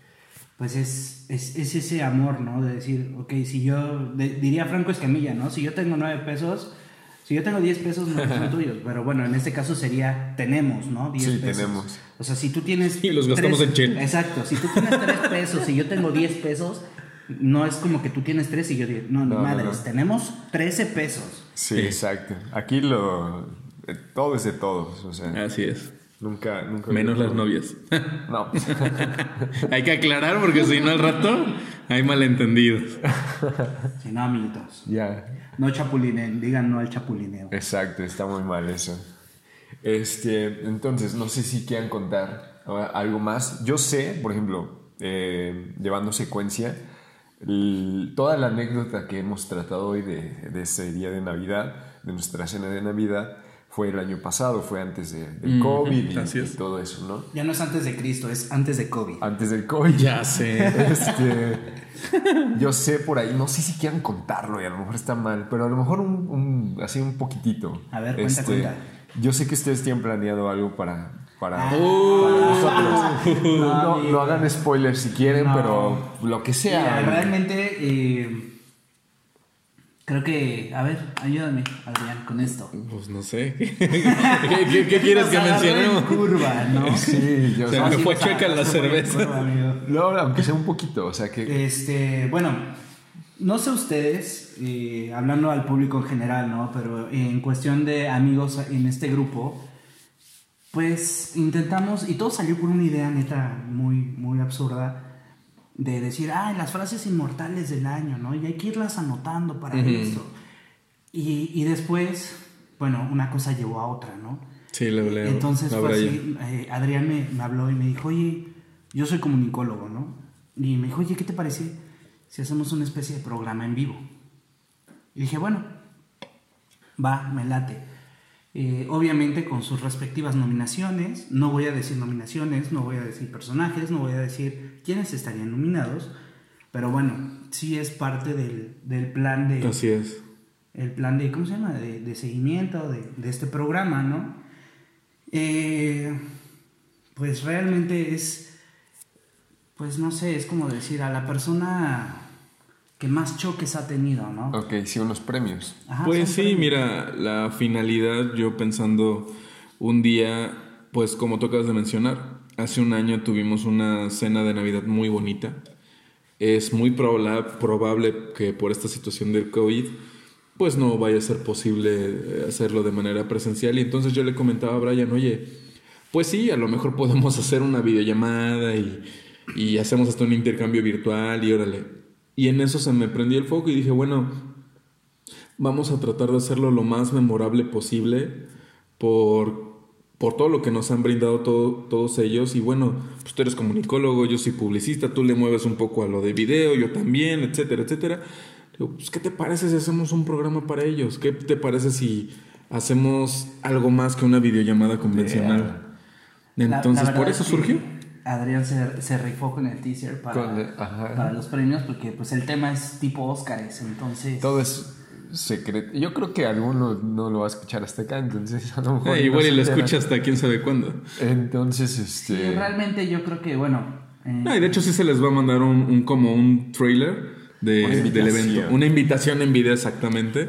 pues es, es, es ese amor, ¿no? De decir, ok, si yo, de- diría Franco Escamilla, ¿no? Si yo tengo nueve pesos, si yo tengo 10 pesos, no son tuyos, pero bueno, en este caso sería, tenemos, ¿no? 10 Sí, pesos. tenemos. O sea, si tú tienes... Y los gastamos tres- en. Exacto, si tú tienes 3 pesos y yo tengo 10 pesos, no es como que tú tienes 3 y yo 10, no, No, no, madres, no. tenemos 13 pesos. Sí, Sí. exacto. Aquí lo... eh, Todo es de todos, o sea, Así es. Nunca... nunca Menos las novias. No. hay que aclarar porque si no al rato hay malentendidos. Si no, amiguitos. ya. No chapulinen, digan no al chapulineo. Exacto, está muy mal eso. Este, entonces, no sé si quieran contar algo más. Yo sé, por ejemplo, eh, llevando secuencia, toda la anécdota que hemos tratado hoy de, de ese día de Navidad, de nuestra cena de Navidad, fue el año pasado, fue antes de- del COVID y, así es. y todo eso, ¿no? Ya no es antes de Cristo, es antes de COVID. Antes del COVID. Ya sé. Este, yo sé por ahí, no sé si quieran contarlo y a lo mejor está mal, pero a lo mejor un, un- así un poquitito. A ver, cuenta, Este, cuenta. Yo sé que ustedes tienen planeado algo para, para, Ah. para nosotros. No, No, hagan spoilers si quieren, No. pero lo que sea. Mira, realmente, eh, creo que, a ver, ayúdame, Adrián, con esto. Pues no sé. ¿Qué, qué- qué quieres que mencionemos? curva, ¿no? Sí, yo Se sé. me Sí, fue agarró chueca la cerveza. curva, amigo. No, aunque sea un poquito, o sea que... Este, bueno, no sé ustedes, eh, hablando al público en general, ¿no? Pero en cuestión de amigos en este grupo, pues intentamos, y todo salió por una idea neta muy, muy absurda, de decir, ah, las frases inmortales del año, ¿no? Y hay que irlas anotando para eso. Y, y después, bueno, una cosa llevó a otra, ¿no? Sí, le hablé. Entonces fue así, eh, Adrián me, me habló y me dijo, oye, yo soy comunicólogo, ¿no? Y me dijo, oye, ¿qué te parece si hacemos una especie de programa en vivo? Y dije, bueno, va, me late. Eh, obviamente con sus respectivas nominaciones, no voy a decir nominaciones, no voy a decir personajes, no voy a decir quiénes estarían nominados, pero bueno, sí es parte del, del plan de Así es. el plan de, ¿cómo se llama? De, de seguimiento de, de este programa, ¿no? Eh, pues realmente es, pues no sé, es como decir a la persona que más choques ha tenido, ¿no? Ok, sí, unos premios. Ajá, Pues sí, premios. mira, la finalidad, yo pensando un día, pues como tú acabas de mencionar, hace un año tuvimos una cena de Navidad muy bonita. Es muy probla- probable que por esta situación del COVID, pues no vaya a ser posible eh, hacerlo de manera presencial. Y entonces yo le comentaba a Brian, oye, pues sí, a lo mejor podemos hacer una videollamada y, y hacemos hasta un intercambio virtual y órale. Y en eso se me prendió el foco y dije, bueno, vamos a tratar de hacerlo lo más memorable posible por, por todo lo que nos han brindado todo- todos ellos. Y bueno, pues tú eres comunicólogo, yo soy publicista, tú le mueves un poco a lo de video, yo también, etcétera, etcétera. Digo, pues, ¿qué te parece si hacemos un programa para ellos? ¿Qué te parece si hacemos algo más que una videollamada convencional? Entonces, la por eso surgió. Adrián se, se rifó con el teaser para, Con el- ajá. para los premios porque pues el tema es tipo Óscares, entonces... Todo es secreto. Yo creo que alguno no lo va a escuchar hasta acá, entonces a lo mejor... Eh, no igual y lo escucha hasta quién sabe cuándo. Entonces, Sí, este... realmente yo creo que, bueno... eh, No, y de hecho sí se les va a mandar un, un- como un trailer de- del evento. Una invitación en video exactamente.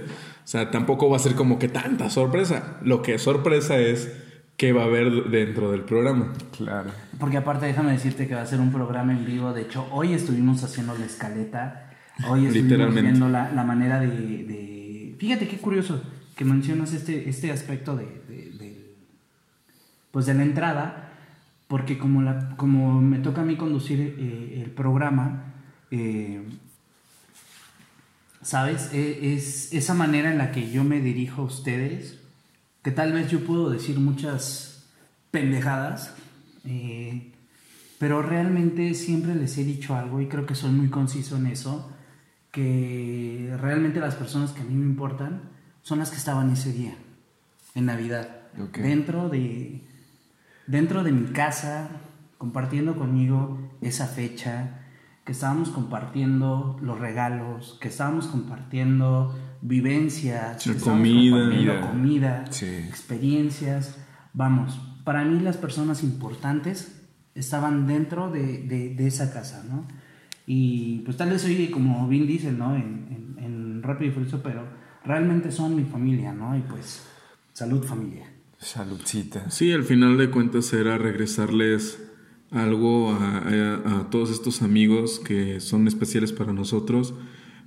O sea, tampoco va a ser como que tanta sorpresa. Lo que es sorpresa es qué va a haber dentro del programa. Claro. Porque aparte déjame decirte que va a ser un programa en vivo. De hecho, hoy estuvimos haciendo la escaleta. Hoy estuvimos viendo la, la manera de, de- Fíjate qué curioso que mencionas este, este aspecto de, de- de- Pues de la entrada. Porque como, la, como me toca a mí conducir eh, el programa... eh, ¿Sabes? E- Es esa manera en la que yo me dirijo a ustedes, que tal vez yo puedo decir muchas pendejadas, eh, pero realmente siempre les he dicho algo y creo que soy muy conciso en eso, que realmente las personas que a mí me importan son las que estaban ese día, en Navidad, dentro de dentro de mi casa, compartiendo conmigo esa fecha, que estábamos compartiendo los regalos, que estábamos compartiendo vivencias, Sí, comida. comida, Sí. experiencias. Vamos, para mí las personas importantes estaban dentro de, de- de esa casa, ¿no? Y pues tal vez soy como bien dicen, ¿no? En, en, en Rápido y Furioso, pero realmente son mi familia, ¿no? Y pues, salud familia. Saludcita. Sí, al final de cuentas era regresarles algo a, a- a todos estos amigos que son especiales para nosotros.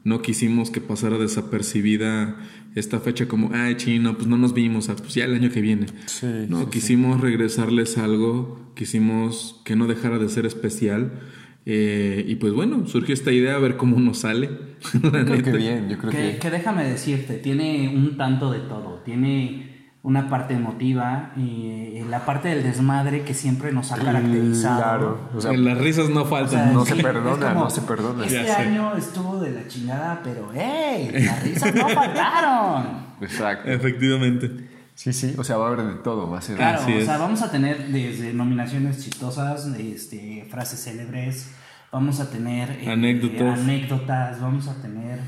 No quisimos que pasara desapercibida esta fecha como, ay, chino, pues no nos vimos, ah, pues ya el año que viene. Sí, no, sí, quisimos regresarles algo, quisimos que no dejara de ser especial. eh, y pues bueno, surgió esta idea a ver cómo nos sale. Yo creo que bien, yo creo Que, que... que déjame decirte, tiene un tanto de todo. Tiene una parte emotiva y la parte del desmadre que siempre nos ha caracterizado. Claro. O sea, Las risas no O faltan. sea, No se perdona, como, no se perdona. Este año estuvo de la chingada, pero ¡hey! Las risas no faltaron. Exacto. Efectivamente. Sí, sí. O sea, va a haber de todo. Va a ser... Claro, Así o es. sea, vamos a tener desde nominaciones chistosas, este, frases célebres, vamos a tener eh, Anécdotas. anécdotas, vamos a tener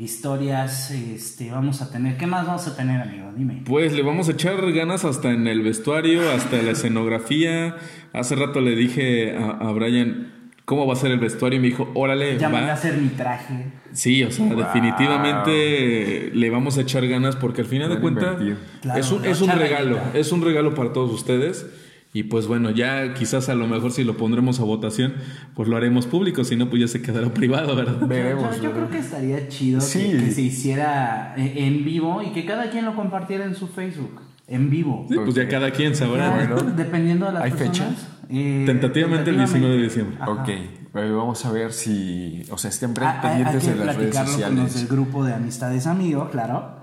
historias, este, vamos a tener, ¿qué más vamos a tener, amigo? Dime. Pues le vamos a echar ganas hasta en el vestuario, hasta la escenografía. Hace rato le dije a, a Brian cómo va a ser el vestuario y me dijo, órale, Ya mandé a va. hacer mi traje. Sí, o sea, Wow. definitivamente le vamos a echar ganas porque al final de cuentas. Claro, es un, es un regalo, es un regalo para todos ustedes. Y pues bueno, ya quizás a lo mejor si lo pondremos a votación, pues lo haremos público, si no, pues ya se quedará privado, ¿verdad? Veremos. yo, yo creo que estaría chido que- Sí. que, se hiciera eh, en vivo y que cada quien lo compartiera en su Facebook. En vivo. Sí, pues ya cada quien sabrá. Ya, bueno. dependiendo de las ¿Hay personas. fecha? eh, Tentativamente el 19 de diciembre. Ajá. Ok. Pero vamos a ver si... O sea, estén pendientes que de las redes platicarlo con los del sociales. grupo de amistades amigos, claro,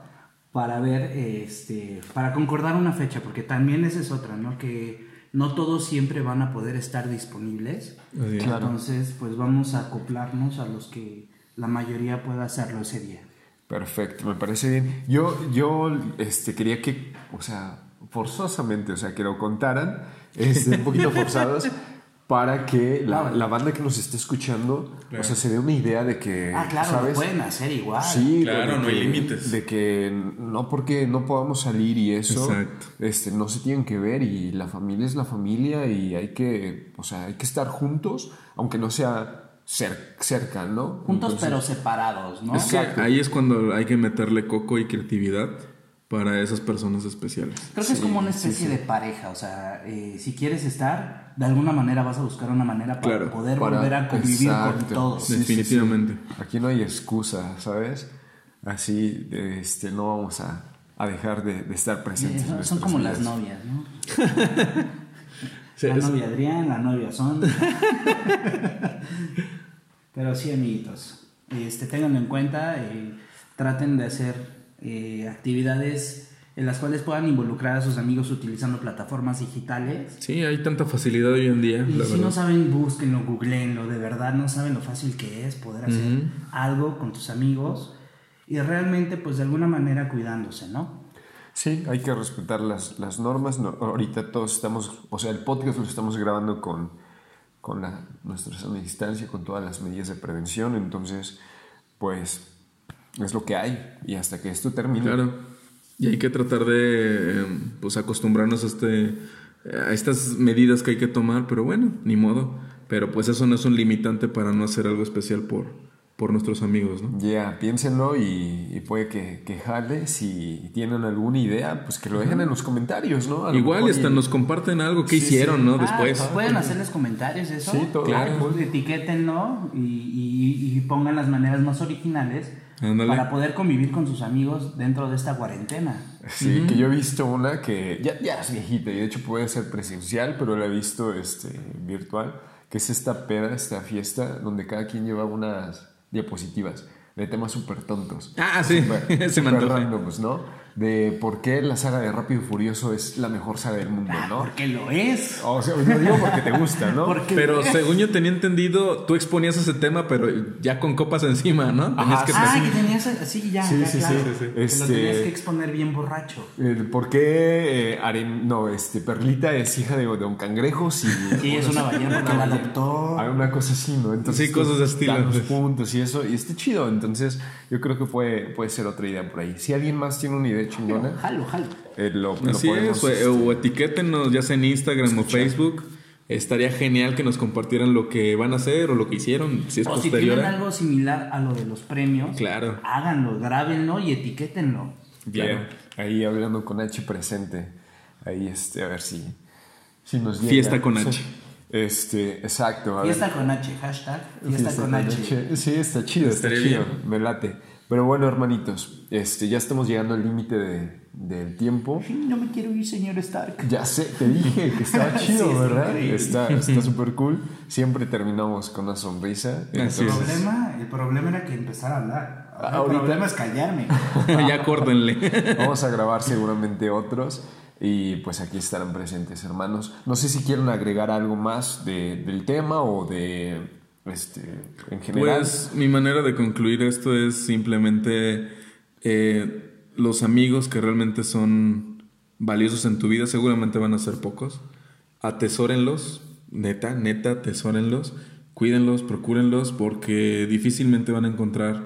para ver, este, para concordar una fecha, porque también esa es otra, ¿no? Que no todos siempre van a poder estar disponibles. Claro. Entonces, pues vamos a acoplarnos a los que la mayoría pueda hacerlo ese día. Perfecto, me parece bien. Yo, yo este, quería que, o sea, forzosamente, o sea, que lo contaran, este, un poquito forzados, para que la, la banda que nos esté escuchando, o sea, se dé una idea de que, Ah, claro, ¿sabes? lo pueden hacer igual. Sí, Claro, no hay límites. De que no porque no podamos salir y eso, Exacto. este, no se tienen que ver y la familia es la familia y hay que, o sea, hay que estar juntos, aunque no sea cer- cerca, ¿no? Juntos Entonces, pero separados, ¿no? Es que ahí es cuando hay que meterle coco y creatividad para esas personas especiales. Creo que es como una especie de pareja, o sea, eh, si quieres estar, de alguna manera vas a buscar una manera para Claro, poder para- volver a convivir con todos. Sí, sí, Definitivamente. sí. Aquí no hay excusa, ¿sabes? Así, este, no vamos a, a dejar de, de estar presentes. en son, como las novias, ¿no? La novia Adrián, la novia Son. Pero sí, amiguitos, este, ténganlo en cuenta, eh, traten de hacer eh, actividades en las cuales puedan involucrar a sus amigos utilizando plataformas digitales. Sí, hay tanta facilidad hoy en día, Y la si verdad. no saben, búsquenlo, googleenlo, de verdad no saben lo fácil que es poder hacer Ujú. algo con tus amigos y realmente pues de alguna manera cuidándose, ¿no? Sí, hay que respetar las, las normas. No, ahorita todos estamos, o sea, el podcast lo estamos grabando con, con la, nuestra sana distancia, con todas las medidas de prevención. Entonces, pues, es lo que hay. Y hasta que esto termine. Claro. Y hay que tratar de eh, pues acostumbrarnos a este a estas medidas que hay que tomar, pero bueno, ni modo. Pero pues eso no es un limitante para no hacer algo especial por por nuestros amigos, ¿no? Ya, piénsenlo y, y puede que, que jale. Si tienen alguna idea, pues que lo dejen en los comentarios, ¿no? Igual hasta y- nos comparten algo que Sí, hicieron, sí. ¿no? Ah, Después. pues pueden hacerles comentarios eso. Sí, todo. Claro. Pues etiquétenlo y, y- y pongan las maneras más originales Ándale. para poder convivir con sus amigos dentro de esta cuarentena. Sí, que yo he visto una que ya, ya es viejita y de hecho puede ser presencial, pero la he visto este, virtual, que es esta peda, esta fiesta, donde cada quien lleva unas diapositivas de temas súper tontos. Ah, sí, Súper- se me randoms, ¿no? De por qué la saga de Rápido y Furioso es la mejor saga del mundo, ¿no? Porque lo es. O sea, lo digo porque te gusta, ¿no? Porque Pero lo según yo tenía entendido, tú exponías ese tema, pero ya con copas encima, ¿no? Tenías Ajá, que Ah, que tenías ya, Sí, ya, sí, claro. sí, sí, sí. Que Este- lo tenías que exponer bien borracho. ¿Por qué eh, Aren- no, este, Perlita es hija de, de un cangrejo? Sí, es una ballena porque la adoptó. Hay una cosa así, ¿no? Entonces, Sí, cosas de estilo, los puntos y eso, y está chido. Entonces, yo creo que puede, puede ser otra idea por ahí. Si alguien más tiene una idea chingona, Jalo, jalo. eh, lo, lo Así podemos, es, o, este, o etiquétenos ya sea en Instagram o Facebook. Estaría genial que nos compartieran lo que van a hacer o lo que hicieron, si es O si posterior. tienen a- algo similar a lo de los premios, Claro. háganlo, grábenlo y etiquétenlo. ya, ahí hablando con H presente. Ahí, este, a ver si, si nos llega. Fiesta con. H. Este, exacto. a ver. Fiesta con H, hashtag fiesta, con H. Sí, está chido, está chido. Me late. Pero bueno, hermanitos, este, ya estamos llegando al límite de- del tiempo. No me quiero ir, señor Stark. Ya sé, te dije que estaba Sí, chido, ¿verdad? increíble. Está está súper cool. Siempre terminamos con una sonrisa. El problema, el problema era que empezar a hablar. Ahora Ahorita- El problema es callarme. ya córdenle. Vamos a grabar seguramente otros. Y pues aquí estarán presentes, hermanos. No sé si quieren agregar algo más de- del tema o de. Este, en general. Pues mi manera de concluir esto es simplemente eh, los amigos que realmente son valiosos en tu vida seguramente van a ser pocos. Atesórenlos, neta, neta, atesórenlos, cuídenlos, procúrenlos porque difícilmente van a encontrar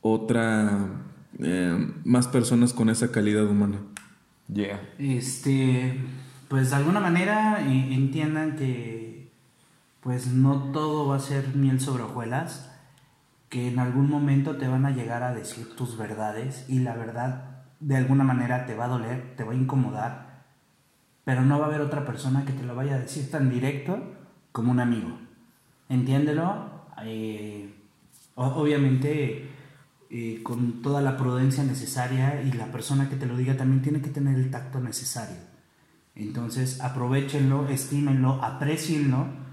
otra, eh, más personas con esa calidad humana. Yeah. Este, pues de alguna manera eh, entiendan que pues no todo va a ser miel sobre hojuelas, que en algún momento te van a llegar a decir tus verdades y la verdad de alguna manera te va a doler, te va a incomodar, pero no va a haber otra persona que te lo vaya a decir tan directo como un amigo. Entiéndelo, eh, obviamente eh, con toda la prudencia necesaria y la persona que te lo diga también tiene que tener el tacto necesario. Entonces aprovechenlo, estímenlo, aprecienlo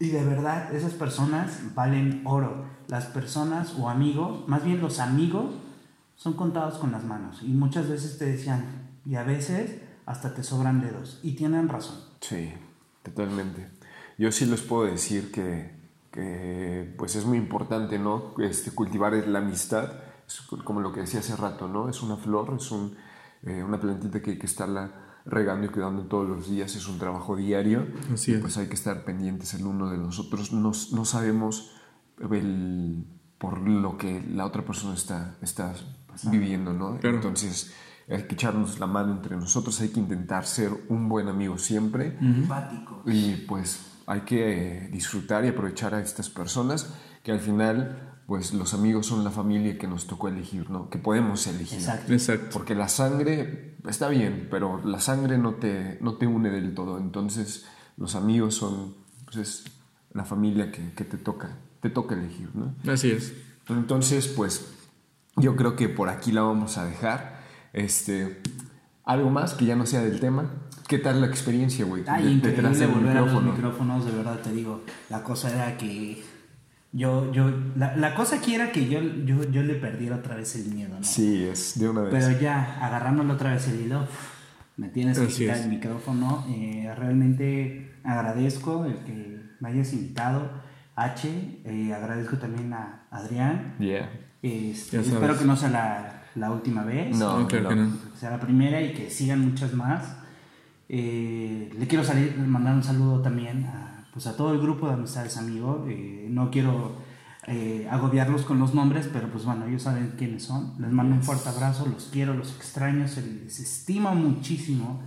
y de verdad esas personas valen oro. Las personas o amigos, más bien los amigos, son contados con las manos y muchas veces te decían y a veces hasta te sobran dedos y tienen razón. Sí, totalmente. Yo sí les puedo decir que, que, pues es muy importante, ¿no? Este, cultivar la amistad, es como lo que decía hace rato, ¿no? Es una flor, es un, eh, una plantita que hay que estarla regando y cuidando todos los días, es un trabajo diario. Así Y, es. Pues hay que estar pendientes el uno de los otros. No, no sabemos el, por lo que la otra persona está, está viviendo, ¿no? Claro. Entonces hay que echarnos la mano entre nosotros, hay que intentar ser un buen amigo siempre. Empático. Y pues hay que eh, disfrutar y aprovechar a estas personas que al final, pues los amigos son la familia que nos tocó elegir, ¿no? Que podemos elegir. Exacto. Exacto. Porque la sangre está bien, pero la sangre no te, no te une del todo. Entonces los amigos son pues, es la familia que, que te toca, te toca elegir, ¿no? Así es. Entonces, pues yo creo que por aquí la vamos a dejar. Este, algo más que ya no sea del tema. ¿Qué tal la experiencia, güey? Ay, De- increíble detrás del volver a los micrófono. micrófonos, de verdad te digo. La cosa era que yo, yo, la, la cosa aquí era que yo, yo, yo le perdiera otra vez el miedo, ¿no? Sí, es de una vez. Pero ya, agarrándole otra vez el hilo, me tienes que Así quitar es. el micrófono. Eh, realmente agradezco el que me hayas invitado, H. eh, agradezco también a Adrián. Yeah. Este, Ya sabes. espero que no sea la, la última vez. No, No, claro que no. no. que sea la primera y que sigan muchas más. Eh, le quiero salir, mandar un saludo también a, pues a todo el grupo de amistades amigos. Eh, no quiero eh, agobiarlos con los nombres, pero pues bueno, ellos saben quiénes son. Les mando un fuerte abrazo, los quiero, los extraño, se les estima muchísimo.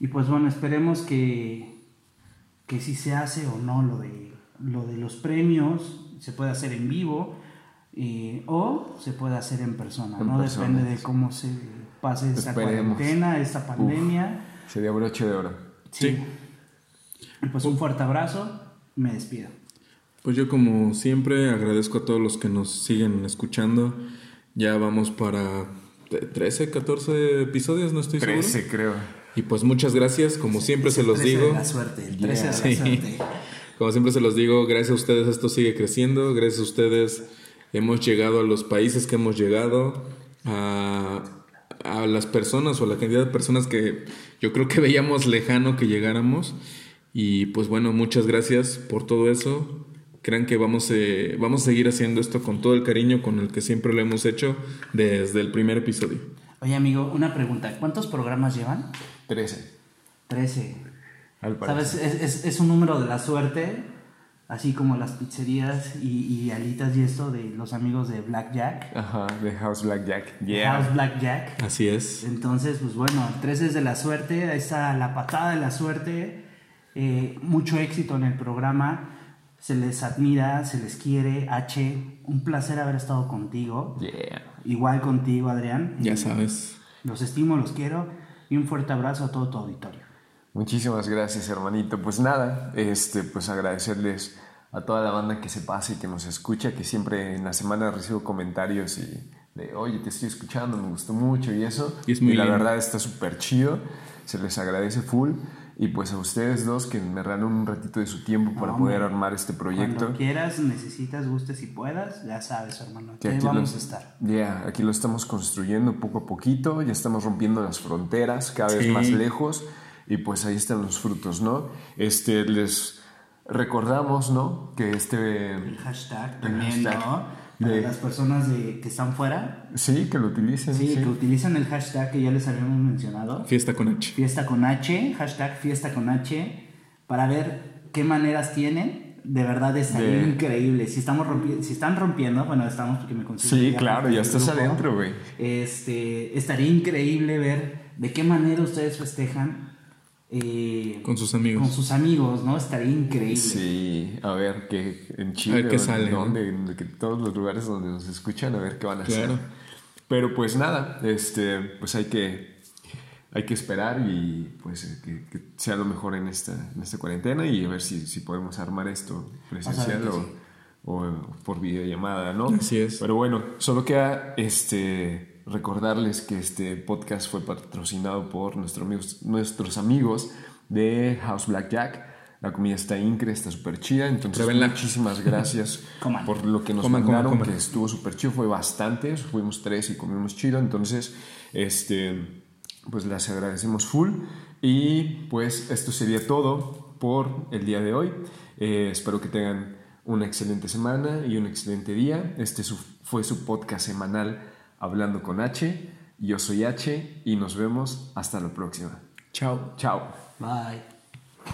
Y pues bueno, esperemos que, que si se hace o no lo de, lo de los premios. Se puede hacer en vivo eh, o se puede hacer en persona, En ¿no? persona, Depende de sí. cómo se pase esta Esperemos. cuarentena, esta pandemia. Sería broche de oro. Sí. Y Pues un fuerte abrazo, me despido. Pues yo como siempre agradezco a todos los que nos siguen escuchando. Ya vamos para 13, 14 episodios, no estoy 13, seguro. creo. Y pues muchas gracias, como siempre se los 13 digo. De la suerte, el 13 de la Sí. suerte. Como siempre se los digo, gracias a ustedes esto sigue creciendo, gracias a ustedes hemos llegado a los países que hemos llegado, a, a las personas o a la cantidad de personas que yo creo que veíamos lejano que llegáramos. Y pues bueno, muchas gracias por todo eso. Crean que vamos, eh, vamos a seguir haciendo esto con todo el cariño con el que siempre lo hemos hecho desde el primer episodio. Oye, amigo, una pregunta. ¿Cuántos programas llevan? 13. 13. Al. ¿Sabes? Es, es- es un número de la suerte, así como las pizzerías y, y alitas y esto de los amigos de Blackjack. Ajá, de House Blackjack. Yeah. House Blackjack. Así es. Entonces, pues bueno, el 13 es de la suerte, ahí está la patada de la suerte. Eh, mucho éxito en el programa. Se les admira, se les quiere. H, un placer haber estado contigo. Yeah. Igual contigo, Adrián. Ya Y sabes. Los estimo, los quiero. Y un fuerte abrazo a todo tu auditorio. Muchísimas gracias, hermanito. Pues nada, este, pues agradecerles a toda la banda que se pase y que nos escucha, que siempre en la semana recibo comentarios y de, oye, te estoy escuchando, me gustó mucho y eso. Y es muy la lindo. verdad está súper chido, se les agradece full. Y pues a ustedes dos que me regalan un ratito de su tiempo para hombre. poder armar este proyecto. Cuando quieras, necesitas, gustes y puedas, ya sabes, hermano. Que Aquí vamos lo- a estar. Ya, aquí lo estamos construyendo poco a poquito, ya estamos rompiendo las fronteras cada vez más lejos y pues ahí están los frutos, ¿no? Este, les recordamos, ¿no? Que este, El hashtag también, hashtag ¿no? Para de- las personas de, que están fuera, sí, que lo utilicen, sí, sí. que utilizan el hashtag que ya les habíamos mencionado. Fiesta con H. Fiesta con H, hashtag fiesta con H, para ver qué maneras tienen. De verdad estaría De- increíble. Si estamos rompi- si están rompiendo, bueno, estamos porque me considero Sí, claro, ya estás grupo. adentro, güey. Este, estaría increíble ver de qué manera ustedes festejan eh, Con sus amigos. con sus amigos, ¿no? Estaría increíble. Sí, a ver que en Chile, A ver qué sale, ¿no? dónde, en que todos los lugares donde nos escuchan, a ver qué van a Claro. hacer. Pero pues nada, este, pues hay que, hay que esperar y pues que, que sea lo mejor en esta, en esta cuarentena y a ver si, si podemos armar esto presencial o, sí. o por videollamada, ¿no? Así es. Pero bueno, solo queda este, recordarles que este podcast fue patrocinado por nuestros amigos, nuestros amigos de House Blackjack. La comida está increíble, está súper chida. Entonces, Pruébenla. muchísimas gracias Coman. por lo que nos Coman, mandaron, coman. que estuvo súper chido. Fue bastante, fuimos tres y comimos chido. Entonces, este, pues les agradecemos full. Y pues esto sería todo por el día de hoy. Eh, espero que tengan una excelente semana y un excelente día. Este fue su podcast semanal Hablando con H. Yo soy H y nos vemos hasta la próxima. Chao. Chao. Bye.